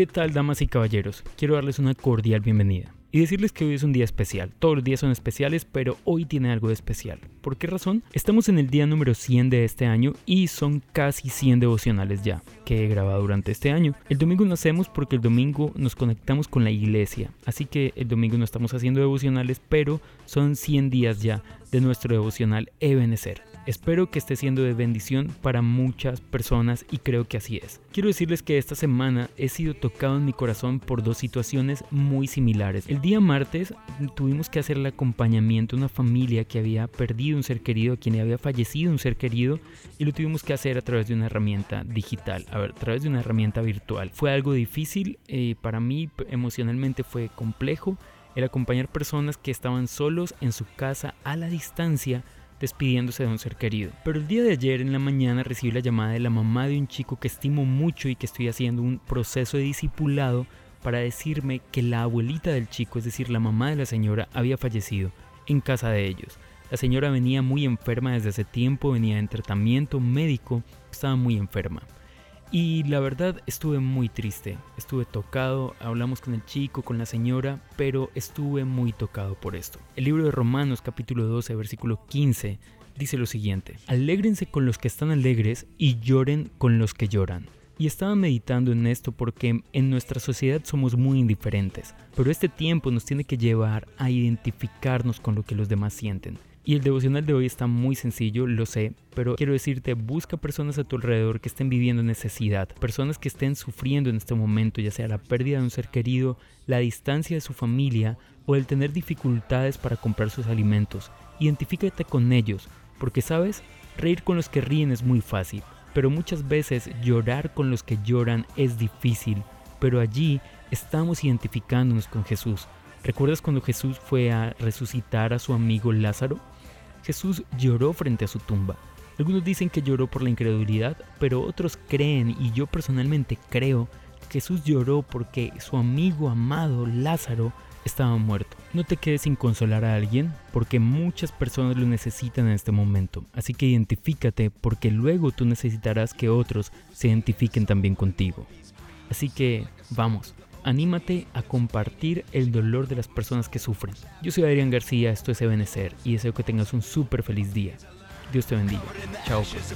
¿Qué tal, damas y caballeros? Quiero darles una cordial bienvenida y decirles que hoy es un día especial. Todos los días son especiales, pero hoy tiene algo de especial. ¿Por qué razón? Estamos en el día número 100 de este año y son casi 100 devocionales ya que he grabado durante este año. El domingo no hacemos porque el domingo nos conectamos con la iglesia, así que el domingo no estamos haciendo devocionales, pero son 100 días ya de nuestro devocional Ebenecer. Espero que esté siendo de bendición para muchas personas y creo que así es. Quiero decirles que esta semana he sido tocado en mi corazón por dos situaciones muy similares. El día martes tuvimos que hacer el acompañamiento a una familia que había perdido un ser querido, a quien había fallecido un ser querido y lo tuvimos que hacer a través de una herramienta digital, a, través de una herramienta virtual. Fue algo difícil, eh, para mí emocionalmente fue complejo el acompañar personas que estaban solos en su casa a la distancia despidiéndose de un ser querido. Pero el día de ayer en la mañana recibí la llamada de la mamá de un chico que estimo mucho y que estoy haciendo un proceso de discipulado para decirme que la abuelita del chico, es decir, la mamá de la señora, había fallecido en casa de ellos. La señora venía muy enferma desde hace tiempo, venía en tratamiento médico, estaba muy enferma. Y la verdad estuve muy triste, estuve tocado, hablamos con el chico, con la señora, pero estuve muy tocado por esto. El libro de Romanos capítulo 12 versículo 15 dice lo siguiente, alégrense con los que están alegres y lloren con los que lloran. Y estaba meditando en esto porque en nuestra sociedad somos muy indiferentes, pero este tiempo nos tiene que llevar a identificarnos con lo que los demás sienten. Y el devocional de hoy está muy sencillo, lo sé, pero quiero decirte, busca personas a tu alrededor que estén viviendo necesidad, personas que estén sufriendo en este momento, ya sea la pérdida de un ser querido, la distancia de su familia o el tener dificultades para comprar sus alimentos. Identifícate con ellos, porque sabes, reír con los que ríen es muy fácil, pero muchas veces llorar con los que lloran es difícil, pero allí estamos identificándonos con Jesús. ¿Recuerdas cuando Jesús fue a resucitar a su amigo Lázaro? Jesús lloró frente a su tumba. Algunos dicen que lloró por la incredulidad, pero otros creen, y yo personalmente creo, que Jesús lloró porque su amigo amado Lázaro estaba muerto. No te quedes sin consolar a alguien, porque muchas personas lo necesitan en este momento. Así que identifícate, porque luego tú necesitarás que otros se identifiquen también contigo. Así que, vamos, anímate a compartir el dolor de las personas que sufren. Yo soy Adrián García, esto es Ebenecer y deseo que tengas un súper feliz día. Dios te bendiga. Chao. Pues.